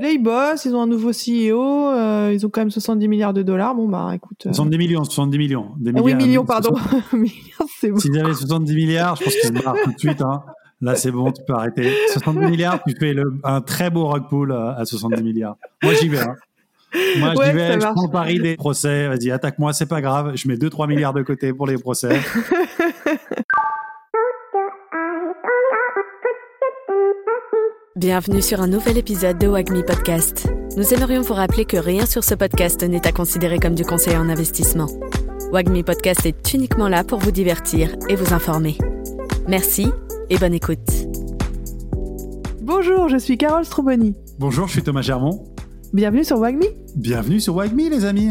Là, ils bossent, ils ont un nouveau CEO, euh, ils ont quand même 70 milliards de dollars. Bon, bah écoute. 70 millions, 70 millions. Des ah oui, millions, pardon. c'est bon. S'ils avaient 70 milliards, je pense qu'ils se barrent tout de suite. Hein. Là, c'est bon, tu peux arrêter. 70 milliards, tu fais le, un très beau rug pool à 70 milliards. Moi, j'y vais. Hein. Moi, j'y vais, je prends pari des procès. Vas-y, attaque-moi, c'est pas grave. Je mets 2-3 milliards de côté pour les procès. Bienvenue sur un nouvel épisode de Wagmi Podcast. Nous aimerions vous rappeler que rien sur ce podcast n'est à considérer comme du conseil en investissement. Wagmi Podcast est uniquement là pour vous divertir et vous informer. Merci et bonne écoute. Bonjour, je suis Carole Stroboni. Bonjour, je suis Thomas Germont. Bienvenue sur Wagmi. Bienvenue sur Wagmi, les amis.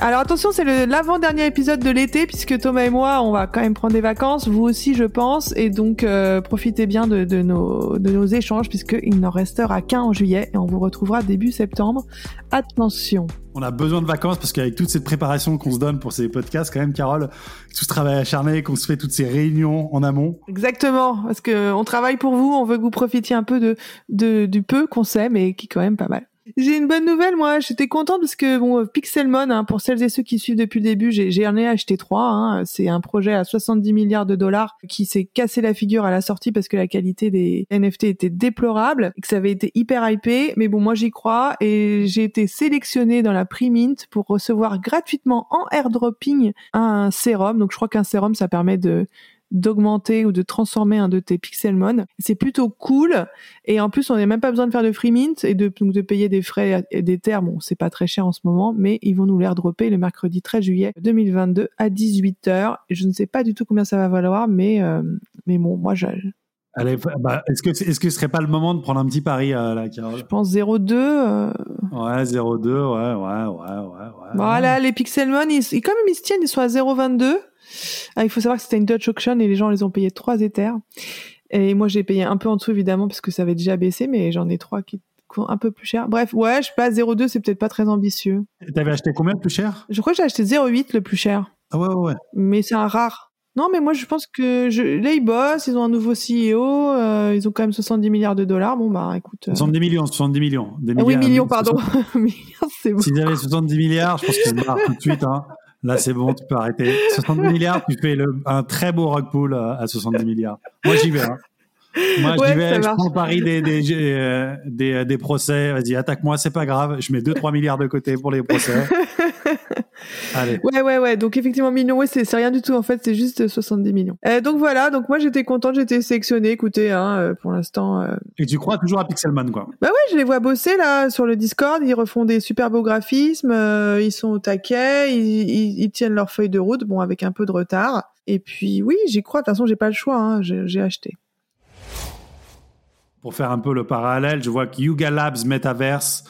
Alors attention, c'est l'avant-dernier épisode de l'été puisque Thomas et moi, on va quand même prendre des vacances, vous aussi je pense, et donc euh, profitez bien de, nos, de nos échanges puisqu'il n'en restera qu'un en juillet et on vous retrouvera début septembre. Attention. On a besoin de vacances parce qu'avec toute cette préparation qu'on se donne pour ces podcasts, quand même, Carole, tout ce travail acharné, qu'on se fait toutes ces réunions en amont. Exactement, parce que on travaille pour vous, on veut que vous profitiez un peu de, de du peu qu'on sait, mais qui est quand même pas mal. J'ai une bonne nouvelle, moi. J'étais contente parce que bon, Pixelmon, hein, pour celles et ceux qui suivent depuis le début, j'ai en ai acheté trois. Hein. C'est un projet à 70 milliards de dollars qui s'est cassé la figure à la sortie parce que la qualité des NFT était déplorable et que ça avait été hyper hypé. Mais bon, moi j'y crois et j'ai été sélectionnée dans la pre-mint pour recevoir gratuitement en airdropping un sérum. Donc je crois qu'un sérum, ça permet de d'augmenter ou de transformer un de tes Pixelmon. C'est plutôt cool. Et en plus, on n'a même pas besoin de faire de free mint et de, de payer des frais et des terres. Bon, c'est pas très cher en ce moment, mais ils vont nous les dropper le mercredi 13 juillet 2022 à 18h. Je ne sais pas du tout combien ça va valoir, mais, euh, mais bon, moi, je, Allez, bah, est-ce que est-ce que ce serait pas le moment de prendre un petit pari euh, là, Carole? Je pense 0,2. Euh... Ouais, 0,2, ouais, ouais, ouais, ouais. Voilà, les Pixelmon, ils, ils, quand même ils se tiennent, ils sont à 0,22. Ah, il faut savoir que c'était une Dutch auction et les gens les ont payés 3 Ethers. Et moi, j'ai payé un peu en dessous, évidemment, parce que ça avait déjà baissé, mais j'en ai trois qui coûtent un peu plus cher. Bref, ouais, je sais pas, 0,2, c'est peut-être pas très ambitieux. T'avais acheté combien de plus cher? Je crois que j'ai acheté 0,8 le plus cher. Ah ouais, ouais, ouais. Mais c'est un rare. Non, mais moi, je pense que je... là, ils bossent, ils ont un nouveau CEO, euh, ils ont quand même 70 milliards de dollars. Bon, bah, écoute. 70 euh, millions, 70 millions. Des ah oui, millions, pardon. c'est bon. S'ils avaient 70 milliards, je pense qu'ils se barrent tout de suite. Hein. Là, c'est bon, tu peux arrêter. 70 milliards, tu fais le, un très beau rug pool à 70 milliards. Moi, j'y vais. Hein. Moi, j'y vais, je prends pari des, des, euh, des, des, procès. Vas-y, attaque-moi, c'est pas grave. Je mets 2-3 milliards de côté pour les procès. Allez. Ouais, ouais, ouais. Donc, effectivement, millions, ouais, c'est rien du tout. En fait, c'est juste 70 millions. Euh, donc, voilà. Donc, moi, j'étais contente. J'étais sélectionnée. Écoutez, hein, euh, pour l'instant. Euh... Et tu crois toujours à Pixelman, quoi. Bah ouais, je les vois bosser, là, sur le Discord. Ils refont des super beaux graphismes. Euh, ils sont au taquet. Ils, ils, ils, tiennent leur feuille de route. Bon, avec un peu de retard. Et puis, oui, j'y crois. De toute façon, j'ai pas le choix. Hein. J'ai acheté pour faire un peu le parallèle, je vois que Yuga Labs Metaverse,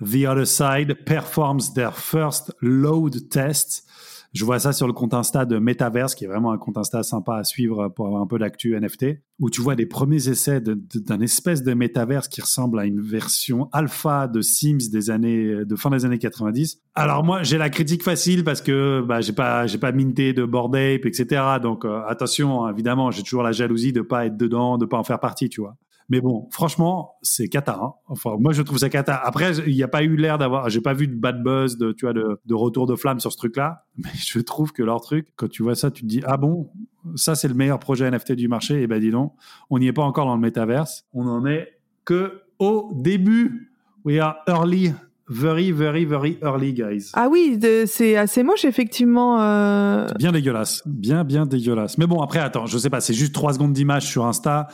The Other Side, performs their first load test. Je vois ça sur le compte Insta de Metaverse, qui est vraiment un compte Insta sympa à suivre pour avoir un peu d'actu NFT, où tu vois des premiers essais d'un espèce de Metaverse qui ressemble à une version alpha de Sims des années, de fin des années 90. Alors moi, j'ai la critique facile parce que bah, j'ai pas, j'ai pas minté de Bored Ape, etc. Donc euh, attention, évidemment, j'ai toujours la jalousie de pas être dedans, de pas en faire partie, tu vois. Mais bon, franchement, c'est cata. Hein. Enfin, moi, je trouve ça cata. Après, il n'y a pas eu l'air d'avoir, j'ai pas vu de bad buzz, de, tu vois, de, de retour de flamme sur ce truc-là. Mais je trouve que leur truc, quand tu vois ça, tu te dis, ah bon, ça, c'est le meilleur projet NFT du marché. Et eh ben, dis donc, on n'y est pas encore dans le métaverse. On en est que au début. We are early very, very, very early, guys. Ah oui, c'est assez moche, effectivement. Euh... Bien dégueulasse, bien, bien dégueulasse. Mais bon, après, attends, je sais pas, c'est juste trois secondes d'image sur Insta.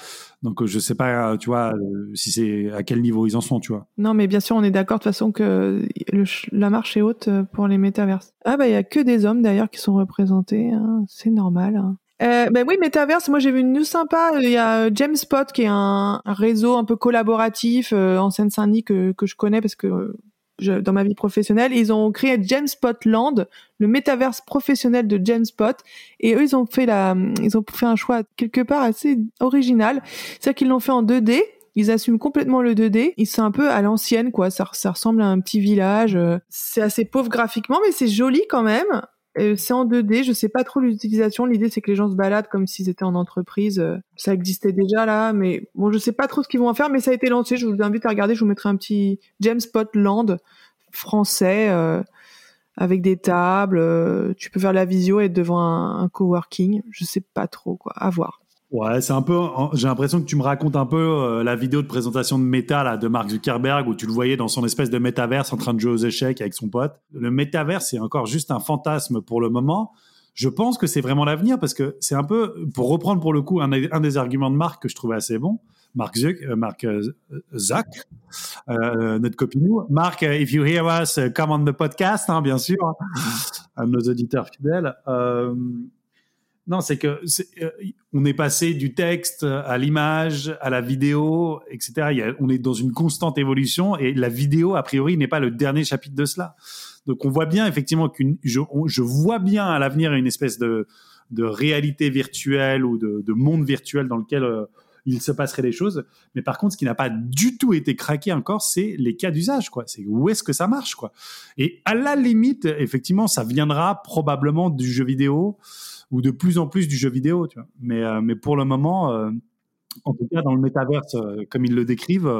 Donc euh, je sais pas, tu vois, euh, si c'est à quel niveau ils en sont, tu vois. Non, mais bien sûr, on est d'accord de toute façon que le, la marche est haute euh, pour les métaverses. Ah bah il y a que des hommes d'ailleurs qui sont représentés, hein. c'est normal. Hein. Euh, ben oui, Metaverse, moi j'ai vu une news sympa. Il y a Jamespot qui est un, un réseau un peu collaboratif en Seine-Saint-Denis que, que je connais parce que dans ma vie professionnelle. Ils ont créé Genspot Land, le métaverse professionnel de Genspot. Et eux, ils ont fait la, ils ont fait un choix quelque part assez original. C'est-à-dire qu'ils l'ont fait en 2D. Ils assument complètement le 2D. Ils sont un peu à l'ancienne, quoi. Ça, ça ressemble à un petit village. C'est assez pauvre graphiquement, mais c'est joli quand même. Euh, c'est en 2D, je sais pas trop l'utilisation. L'idée c'est que les gens se baladent comme s'ils étaient en entreprise. Euh, ça existait déjà là, mais bon, je sais pas trop ce qu'ils vont en faire, mais ça a été lancé. Je vous invite à regarder. Je vous mettrai un petit James Land français euh, avec des tables. tu peux faire la visio et être devant un, un coworking. Je sais pas trop quoi. À voir. Ouais, c'est un peu. J'ai l'impression que tu me racontes un peu euh, la vidéo de présentation de Meta là, de Mark Zuckerberg où tu le voyais dans son espèce de métaverse en train de jouer aux échecs avec son pote. Le métaverse, c'est encore juste un fantasme pour le moment. Je pense que c'est vraiment l'avenir parce que c'est un peu, pour reprendre pour le coup un, des arguments de Marc que je trouvais assez bon. Marc Zuck, euh, euh, Zuck, euh, notre copinou. Marc, if you hear us, come on the podcast, hein, bien sûr, hein, à nos auditeurs fidèles. Non, c'est que euh, on est passé du texte à l'image, à la vidéo, etc. on est dans une constante évolution et la vidéo, a priori, n'est pas le dernier chapitre de cela. Donc, on voit bien effectivement qu'une, je, je, vois bien à l'avenir une espèce de, de réalité virtuelle ou de, de monde virtuel dans lequel euh, il se passerait des choses. Mais par contre, ce qui n'a pas du tout été craqué encore, c'est les cas d'usage, quoi. C'est où est-ce que ça marche, quoi. Et à la limite, effectivement, ça viendra probablement du jeu vidéo ou de plus en plus du jeu vidéo, tu vois. Mais, euh, mais pour le moment, euh, en tout cas, dans le métaverse, euh, comme ils le décrivent,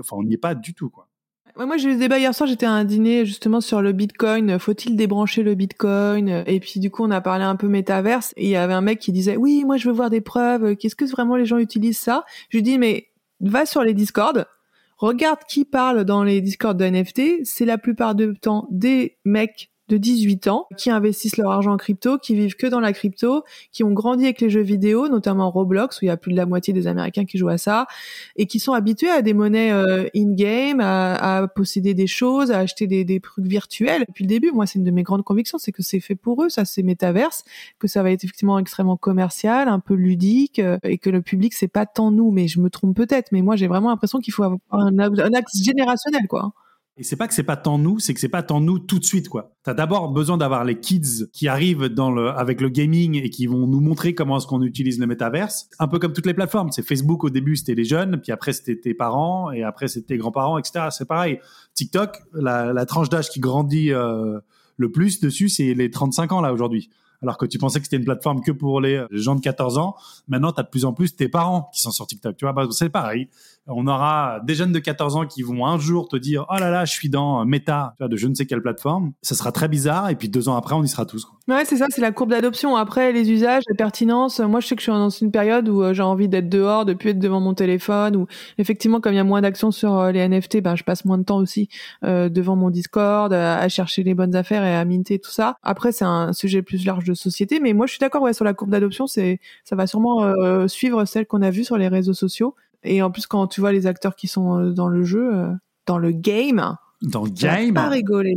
enfin, on n'y est pas du tout, quoi. Moi, j'ai eu ce débat hier soir. J'étais à un dîner justement sur le Bitcoin. Faut-il débrancher le Bitcoin? Et puis du coup, on a parlé un peu métaverse. Et il y avait un mec qui disait oui, moi, je veux voir des preuves. Qu'est-ce que vraiment les gens utilisent ça? Je lui dis mais va sur les Discord. Regarde qui parle dans les Discord de NFT. C'est la plupart du temps des mecs de 18 ans qui investissent leur argent en crypto, qui vivent que dans la crypto, qui ont grandi avec les jeux vidéo, notamment Roblox où il y a plus de la moitié des Américains qui jouent à ça et qui sont habitués à des monnaies euh, in-game, à, posséder des choses, à acheter des, des trucs virtuels. Depuis le début, moi, c'est une de mes grandes convictions, c'est que c'est fait pour eux, ça, c'est métaverse, que ça va être effectivement extrêmement commercial, un peu ludique euh, et que le public, c'est pas tant nous, mais je me trompe peut-être, mais moi, j'ai vraiment l'impression qu'il faut avoir un axe générationnel, quoi. Et c'est pas que c'est pas tant nous, c'est que c'est pas tant nous tout de suite, quoi. T'as d'abord besoin d'avoir les kids qui arrivent dans le, avec le gaming et qui vont nous montrer comment est-ce qu'on utilise le métaverse. Un peu comme toutes les plateformes. C'est Facebook au début, c'était les jeunes, puis après c'était tes parents, et après c'était tes grands-parents, etc. C'est pareil. TikTok, la, la tranche d'âge qui grandit euh, le plus dessus, c'est les 35 ans là aujourd'hui alors que tu pensais que c'était une plateforme que pour les gens de 14 ans. Maintenant, tu as de plus en plus tes parents qui sont sur TikTok. Tu vois, bah, c'est pareil on aura des jeunes de 14 ans qui vont un jour te dire oh là là je suis dans Meta de je ne sais quelle plateforme. Ça sera très bizarre et puis deux ans après on y sera tous quoi. ouais c'est ça c'est la courbe d'adoption. Après les usages la pertinence moi je sais que je suis dans une période où euh, j'ai envie d'être dehors de plus être devant mon téléphone ou effectivement comme il y a moins d'action sur euh, les NFT ben je passe moins de temps aussi euh, devant mon Discord à chercher les bonnes affaires et à minter tout ça. Après c'est un sujet plus large de société mais moi je suis d'accord ouais sur la courbe d'adoption c'est ça va sûrement suivre celle qu'on a vue sur les réseaux sociaux et en plus, quand tu vois les acteurs qui sont euh, dans le jeu, euh, dans le game, dans le game, pas rigoler.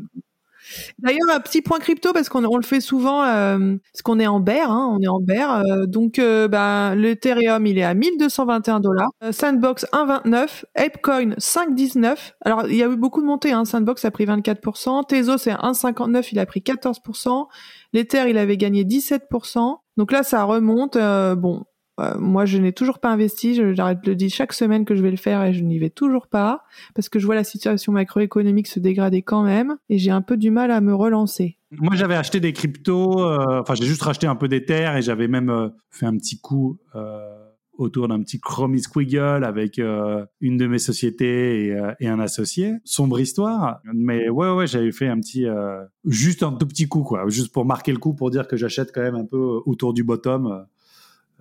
D'ailleurs, un petit point crypto parce qu'on on le fait souvent, euh, parce qu'on est en bear, hein, on est en bear. Euh, donc, euh, bah, l'Ethereum, il est à 1221 dollars. Sandbox 1,29, ApeCoin 5,19. Alors, il y a eu beaucoup de montées. Hein. Sandbox a pris 24%, Tezos c'est 1,59, il a pris 14%. L'Ether, il avait gagné 17%. Donc là, ça remonte. bon, moi, je n'ai toujours pas investi. J'arrête de le dire chaque semaine que je vais le faire et je n'y vais toujours pas parce que je vois la situation macroéconomique se dégrader quand même et j'ai un peu du mal à me relancer. Moi, j'avais acheté des cryptos. Euh, enfin, j'ai juste racheté un peu d'Ether et j'avais même euh, fait un petit coup autour d'un petit Chromie Squiggle avec une de mes sociétés et, et, un associé. Sombre histoire, mais ouais, ouais, j'avais fait un petit, juste un tout petit coup, quoi, juste pour marquer le coup, pour dire que j'achète quand même un peu autour du bottom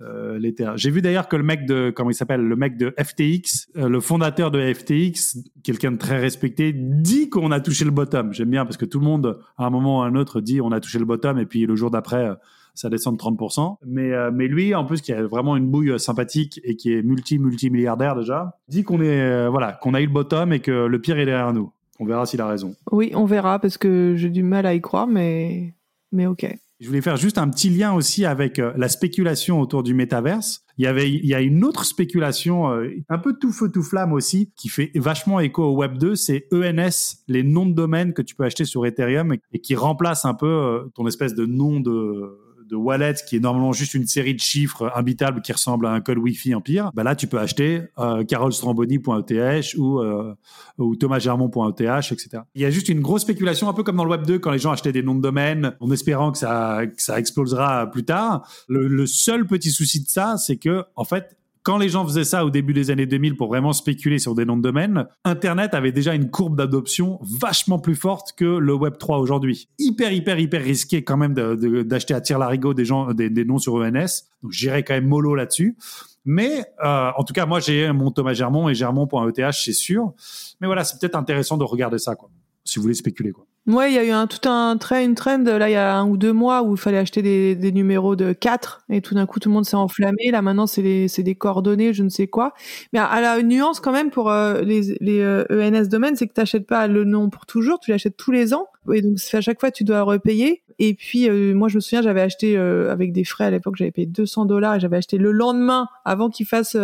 euh, J'ai vu d'ailleurs que le mec de comment il s'appelle, le mec de FTX, euh, le fondateur de FTX, quelqu'un de très respecté, dit qu'on a touché le bottom. J'aime bien parce que tout le monde, à un moment ou à un autre, dit on a touché le bottom et puis le jour d'après, euh, ça descend de 30%. Mais, mais lui, en plus, qui a vraiment une bouille sympathique et qui est multi multi milliardaire déjà, dit qu'on est voilà qu'on a eu le bottom et que le pire est derrière nous. On verra s'il a raison. Oui, on verra parce que j'ai du mal à y croire, mais mais ok. Je voulais faire juste un petit lien aussi avec euh, la spéculation autour du métaverse. Il y avait, il y a une autre spéculation euh, un peu tout feu tout flamme aussi qui fait vachement écho au Web 2, c'est ENS, les noms de domaine que tu peux acheter sur Ethereum et, qui remplace un peu euh, ton espèce de nom de de wallet qui est normalement juste une série de chiffres imbitables qui ressemble à un code Wi-Fi Empire, bah là tu peux acheter euh, carolstramboni.eth ou euh, ou thomasgermont.eth, etc. Il y a juste une grosse spéculation, un peu comme dans le Web 2 quand les gens achetaient des noms de domaine en espérant que ça que ça explosera plus tard. Le, le seul petit souci de ça, c'est que en fait quand les gens faisaient ça au début des années 2000 pour vraiment spéculer sur des noms de domaine, Internet avait déjà une courbe d'adoption vachement plus forte que le Web 3 aujourd'hui. Hyper, hyper, hyper risqué quand même d'acheter à tir larigot des gens, des, noms sur ENS. Donc j'irai quand même mollo là-dessus. Mais euh, en tout cas, moi j'ai mon Thomas Germont et germont.eth, c'est sûr. Mais voilà, c'est peut-être intéressant de regarder ça, quoi, si vous voulez spéculer, quoi. Ouais, il y a eu un tout un trait, une trend là il y a un ou deux mois où il fallait acheter des, des numéros de 4 et tout d'un coup tout le monde s'est enflammé. Là maintenant c'est des c'est des coordonnées, je ne sais quoi. Mais à, la nuance quand même pour euh, les les ENS euh, e domaines, c'est que tu n'achètes pas le nom pour toujours, tu l'achètes tous les ans. Et donc à chaque fois tu dois repayer. Et puis euh, moi je me souviens j'avais acheté avec des frais à l'époque j'avais payé 200 dollars et j'avais acheté le lendemain avant qu'ils fassent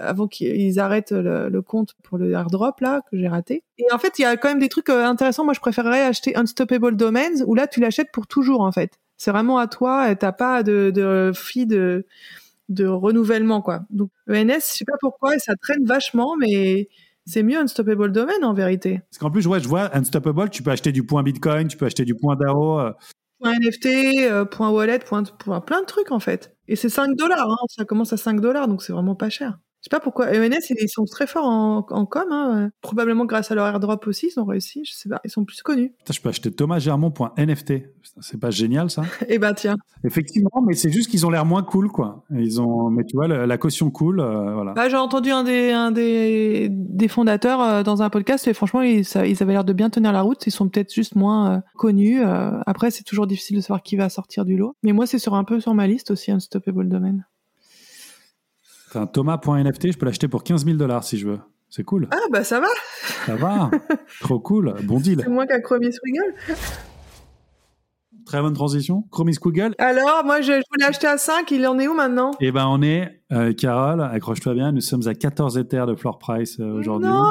avant qu'ils arrêtent le, compte pour le airdrop là que j'ai raté. Et en fait, il y a quand même des trucs euh, intéressants. Moi, je préférerais acheter Unstoppable Domains où là, tu l'achètes pour toujours en fait. C'est vraiment à toi. T'as pas de, de fee de de renouvellement quoi. Donc ENS, je sais pas pourquoi, ça traîne vachement, mais c'est mieux Unstoppable Domain en vérité. Parce qu'en plus, ouais, je vois Unstoppable, tu peux acheter du point Bitcoin, tu peux acheter du point DAO. Euh. Point NFT, euh, point wallet, point, plein de trucs en fait. Et c'est 5 dollars, hein. ça commence à 5 dollars, donc c'est vraiment pas cher. Je sais pas pourquoi. ENS, ils sont très forts en, en com. Hein. Probablement grâce à leur airdrop aussi, ils ont réussi. Je sais pas, ils sont plus connus. je peux acheter thomasgermont.nft. C'est pas génial ça? Eh ben tiens. Effectivement, mais c'est juste qu'ils ont l'air moins cool, quoi. Ils ont, mais tu vois, la, caution cool, euh, voilà. Bah, j'ai entendu un des, un des, des fondateurs euh, dans un podcast et franchement, ils, ils avaient l'air de bien tenir la route. Ils sont peut-être juste moins euh, connus. après, c'est toujours difficile de savoir qui va sortir du lot. Mais moi, c'est sur un peu sur ma liste aussi, Unstoppable Domain. Enfin, Thomas.nft, je peux l'acheter pour 15 000 dollars si je veux. C'est cool. Ah, bah ça va. Ça va. Trop cool. Bon deal. C'est moins qu'un Chromie Squiggle. Très bonne transition. Chromie Squiggle. Alors, moi, je, voulais acheter à 5. Il en est où maintenant? Eh ben, on est, euh, Carole, accroche-toi bien, nous sommes à 14 Ethers de floor price euh, aujourd'hui. Non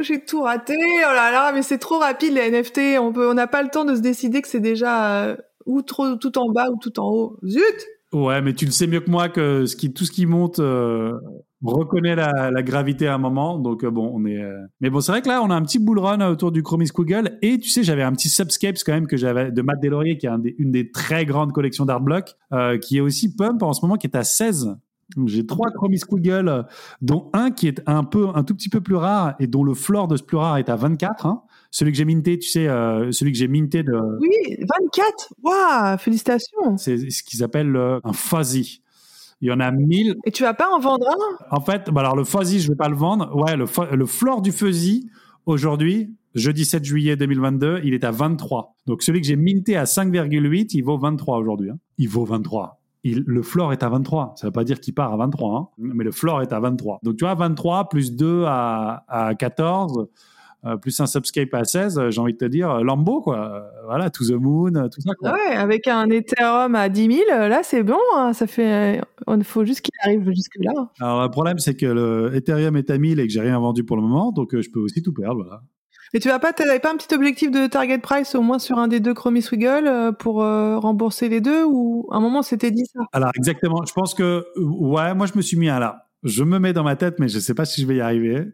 j'ai tout raté. Oh là là, mais c'est trop rapide les NFT. On peut, on n'a pas le temps de se décider que c'est déjà euh, ou trop tout en bas ou tout en haut. Zut Ouais, mais tu le sais mieux que moi que ce qui, tout ce qui monte euh, reconnaît la, la, gravité à un moment. Donc euh, bon, on est. Euh, mais bon, c'est vrai que là, on a un petit bull run autour du Chromie Google. Et tu sais, j'avais un petit Subscapes quand même que j'avais de Matt Delaurier, qui est une des très grandes collections d'art block, qui est aussi pump en ce moment, qui est à 16. J'ai trois Chromie Google, dont un qui est un peu, un tout petit peu plus rare et dont le floor de ce plus rare est à 24. Hein. Celui que j'ai minté, tu sais, euh, celui que j'ai minté de. Oui, 24. Waouh, félicitations. C'est ce qu'ils appellent euh, un fuzzy. Il y en a 1000. Et tu vas pas en vendre un? En fait, bah alors le fuzzy, je vais pas le vendre. Ouais, le, le floor du fuzzy aujourd'hui, jeudi 7 juillet 2022, il est à 23. Donc celui que j'ai minté à 5,8, il vaut 23 aujourd'hui. Hein. Il vaut 23. Il, le floor est à 23. Ça veut pas dire qu'il part à 23, hein, mais le floor est à 23. Donc tu vois, 23 plus 2 à, à 14 euh, plus un Subscape à 16, euh, j'ai envie de te dire euh, Lambo, quoi. voilà, To the Moon, tout ça. Quoi. Ouais, avec un Ethereum à 10 000, là, c'est bon. Hein, ça fait, il faut juste qu'il arrive jusque-là. Alors, le problème, c'est que le Ethereum est à 1000 et que j'ai rien vendu pour le moment, donc je peux aussi tout perdre, voilà. Et tu vas pas, un petit objectif de target price au moins sur un des deux Chromie Swiggle pour rembourser les deux ou à un moment c'était dit ça? Alors exactement, je pense que ouais, moi je me suis mis à là. Je me mets dans ma tête, mais je sais pas si je vais y arriver.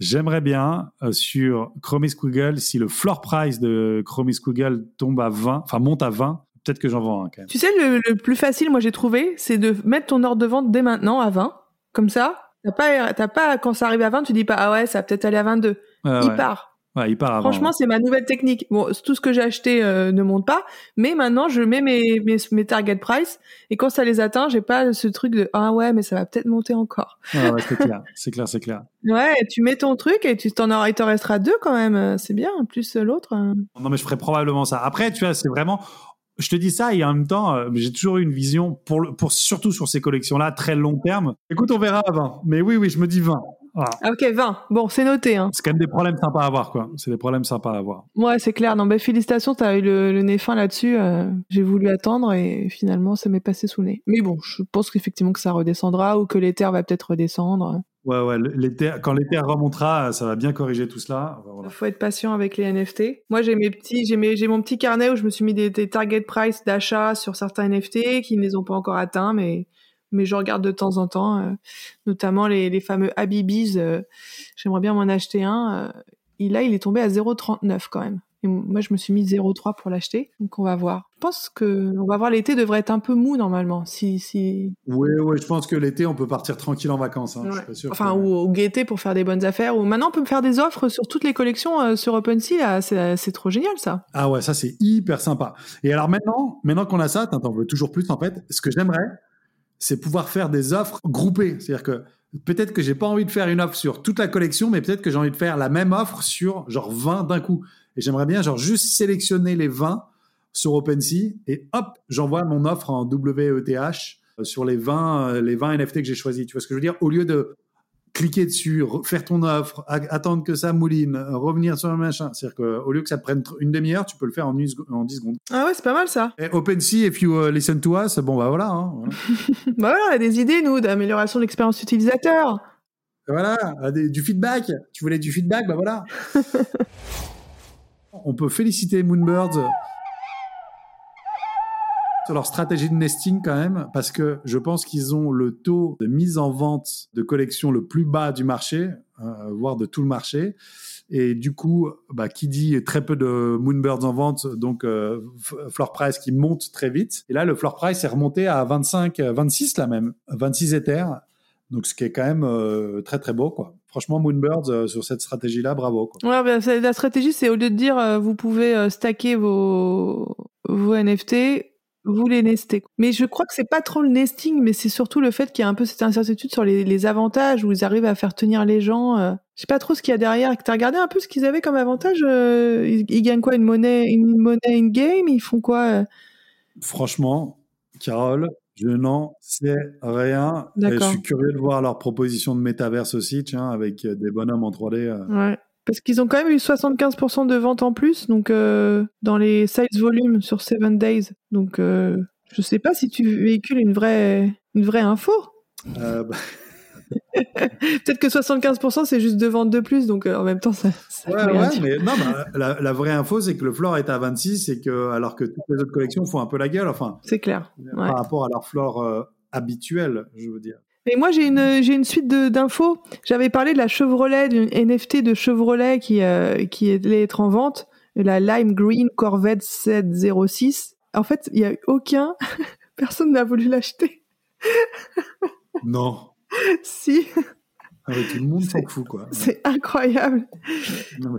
J'aimerais bien euh, sur Chromie Google, si le floor price de Chromie Google tombe à 20, enfin monte à 20, peut-être que j'en vends un quand même. Tu sais, le, plus facile, moi j'ai trouvé, c'est de mettre ton ordre de vente dès maintenant à 20. Comme ça, t'as pas, t'as pas, quand ça arrive à 20, tu dis pas, ah ouais, ça va peut-être aller à 22. Il part. Ouais, il part avant, Franchement, c'est ma nouvelle technique. Bon, tout ce que j'ai acheté euh, ne monte pas, mais maintenant je mets mes, mes, mes target price et quand ça les atteint, j'ai pas ce truc de ah ouais, mais ça va peut-être monter encore. ouais, c'est clair, c'est clair, c'est clair. Ouais, tu mets ton truc et tu t'en auras, il t'en restera deux quand même. C'est bien, plus l'autre. Hein. Non, mais je ferai probablement ça. Après, tu vois, c'est vraiment. Je te dis ça et en même temps, euh, j'ai toujours eu une vision pour, pour surtout sur ces collections-là très long terme. Écoute, on verra avant. Mais oui, oui, je me dis 20. Ah, ok, 20. Bon, c'est noté. Hein. C'est quand même des problèmes sympas à avoir, quoi. C'est des problèmes sympas à avoir. Ouais, c'est clair. Non, bah, félicitations, t'as eu le, le, nez fin là-dessus. Euh, j'ai voulu attendre et finalement, ça m'est passé sous le nez. Mais bon, je pense qu'effectivement que ça redescendra ou que l'éther va peut-être redescendre. Ouais, ouais, quand l'été remontera, ça va bien corriger tout cela. Il faut être patient avec les NFT. Moi, j'ai mes petits, j'ai, j'ai mon petit carnet où je me suis mis des, target price d'achat sur certains NFT qui ne les ont pas encore atteints, mais, mais je regarde de temps en temps, euh, notamment les, les fameux Habibis. Euh, j'aimerais bien m'en acheter un. Euh, et là, il est tombé à 0,39 quand même moi, je me suis mis 0,3 pour l'acheter. Donc, on va voir. Je pense que on va voir l'été devrait être un peu mou normalement. Si, si... Oui, oui, je pense que l'été, on peut partir tranquille en vacances. Hein, sûr enfin, ou au gaieté pour faire des bonnes affaires. Ou maintenant, on peut me faire des offres sur toutes les collections euh, sur OpenSea. C'est trop génial, ça. Ah ouais, ça, c'est hyper sympa. Et alors maintenant, maintenant qu'on a ça, on veut toujours plus en fait. Ce que j'aimerais, c'est pouvoir faire des offres groupées. C'est-à-dire que peut-être que j'ai pas envie de faire une offre sur toute la collection, mais peut-être que j'ai envie de faire la même offre sur genre 20 d'un coup. Et j'aimerais bien genre juste sélectionner les 20 sur OpenSea et hop, j'envoie mon offre en WETH euh, sur les 20, euh, les 20 NFT que j'ai choisis. Tu vois ce que je veux dire? Au lieu de cliquer dessus, faire ton offre, attendre que ça mouline, revenir sur le machin. C'est-à-dire qu'au lieu que ça te prenne une demi-heure, tu peux le faire en, 10 secondes. Ah ouais, c'est pas mal ça. Et OpenSea, if you uh, listen to us, bon bah voilà. Hein, voilà. bah voilà, on a des idées, nous, d'amélioration de l'expérience utilisateur. Voilà, du feedback. Tu voulais du feedback, bah voilà. On peut féliciter Moonbirds sur leur stratégie de nesting quand même, parce que je pense qu'ils ont le taux de mise en vente de collection le plus bas du marché, euh, voire de tout le marché. Et du coup, bah, qui dit très peu de Moonbirds en vente, donc euh, floor price qui monte très vite. Et là, le floor price est remonté à 25, 26 là même, 26 Ethers. Donc, ce qui est quand même euh, très très beau, quoi. Franchement, Moonbirds sur cette stratégie-là, bravo. Bah, la stratégie, c'est au lieu de dire vous pouvez stacker vos vos NFT, vous les nestez. Mais je crois que c'est pas trop le nesting, mais c'est surtout le fait qu'il y a un peu cette incertitude sur les, les avantages où ils arrivent à faire tenir les gens. Je sais pas trop ce qu'il y a derrière. T'as regardé un peu ce qu'ils avaient comme avantage ils, ils, gagnent quoi Une monnaie, une monnaie in game Ils font quoi Franchement, Carole, je n'en sais rien. Et je suis curieux de voir leur proposition de métaverse aussi, tiens, avec euh, des bonhommes en 3D. Euh. Ouais. Parce qu'ils ont quand même eu 75% de ventes en plus, donc euh, dans les sales volumes sur 7 days. Donc je je sais pas si tu véhicules une vraie, une vraie info. Bah, Peut-être que 75% c'est juste deux ventes de plus, donc euh, en même temps ça. ouais, ouais, mais non, bah, la, vraie info c'est que le floor est à 26 et que alors que toutes les autres collections font un peu la gueule, enfin. C'est clair. Par rapport à leur floor euh, habituel, je veux dire. Et moi, j'ai une, j'ai une suite d'infos. J'avais parlé de la Chevrolet, d'une NFT de Chevrolet qui, euh, qui allait être en vente, la Lime Green Corvette 706. En fait, il n'y a eu aucun, personne n'a voulu l'acheter. non. si. Ah tout le monde s'en fout, quoi. C'est incroyable.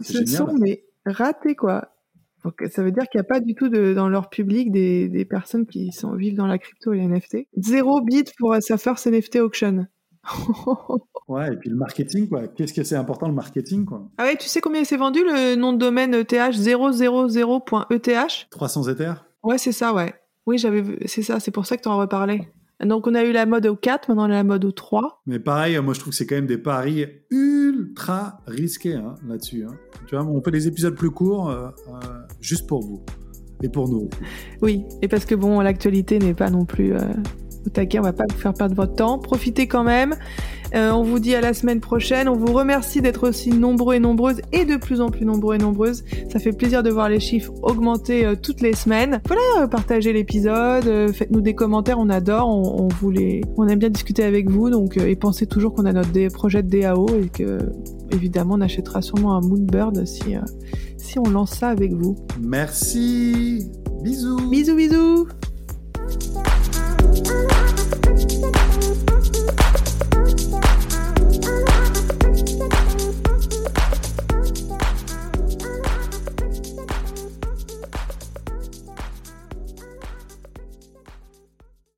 C'est génial. mais ratés, quoi. Donc, ça veut dire qu'il n'y a pas du tout de, dans leur public des, des personnes qui sont, vivent dans la crypto et les NFT. Zéro bit pour sa first NFT auction. ouais, et puis le marketing, quoi. Qu'est-ce que c'est important, le marketing, quoi? Ah ouais, tu sais combien s'est vendu le nom de domaine ETH 000.eth 300 Ethers Ouais, c'est ça, ouais. Oui, j'avais c'est ça, c'est pour ça que tu en reparlais. Donc on a eu la mode au 4, maintenant on a la mode au 3. Mais pareil, moi je trouve que c'est quand même des paris ultra risqués hein, là-dessus. Hein. Tu vois, on fait des épisodes plus courts euh, euh, juste pour vous et pour nous. Oui, et parce que bon, l'actualité n'est pas non plus euh, au taquet, on va pas vous faire perdre votre temps. Profitez quand même. Euh, on vous dit à la semaine prochaine. On vous remercie d'être aussi nombreux et nombreuses et de plus en plus nombreux et nombreuses. Ça fait plaisir de voir les chiffres augmenter euh, toutes les semaines. Voilà, euh, partagez l'épisode, faites-nous des commentaires, on adore, on, on, voulait, on aime bien discuter avec vous. Donc, et pensez toujours qu'on a notre projet de DAO et que évidemment on achètera sûrement un Moonbird si si on lance ça avec vous. Merci. Bisous. Bisous bisous.